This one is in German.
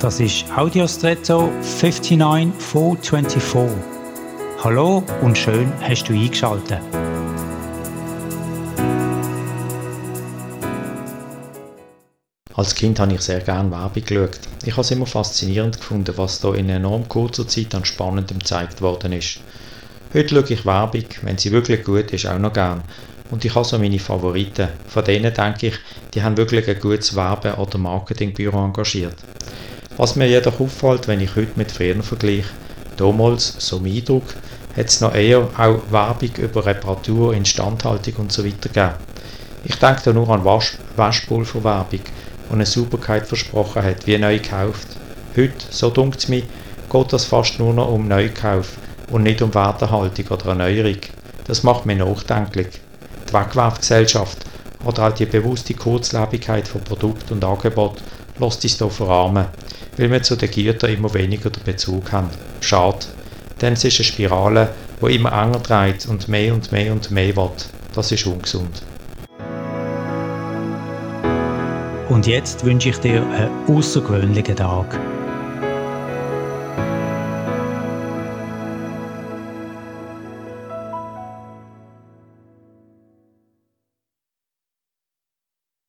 Das ist Audiostretto 59424. Hallo und schön hast du eingeschaltet. Als Kind habe ich sehr gerne Werbung geschaut. Ich habe es immer faszinierend gefunden, was da in enorm kurzer Zeit an Spannendem gezeigt worden ist. Heute schaue ich Werbung, wenn sie wirklich gut ist, auch noch gern. Und ich habe so meine Favoriten. Von denen denke ich, die haben wirklich ein gutes Werbe- oder Marketingbüro engagiert. Was mir jedoch auffällt, wenn ich heute mit früher vergleiche, damals, so mein Eindruck, hat es noch eher auch Werbung über Reparatur, Instandhaltung und so gegeben. Ich denke da nur an Wasch Waschpulverwerbung, die eine Sauberkeit versprochen hat, wie neu gekauft. Heute, so dunkt es mir, geht das fast nur noch um Neukauf und nicht um Werterhaltung oder Erneuerung. Das macht mich nachdenklich. Die Wegwerfgesellschaft oder auch die bewusste Kurzlebigkeit von Produkt und Angebot lässt uns hier verarmen, weil wir zu den Gütern immer weniger den Bezug haben. Schade, denn es ist eine Spirale, die immer enger dreht und mehr und mehr und mehr wird. Das ist ungesund. Und jetzt wünsche ich dir einen außergewöhnlichen Tag.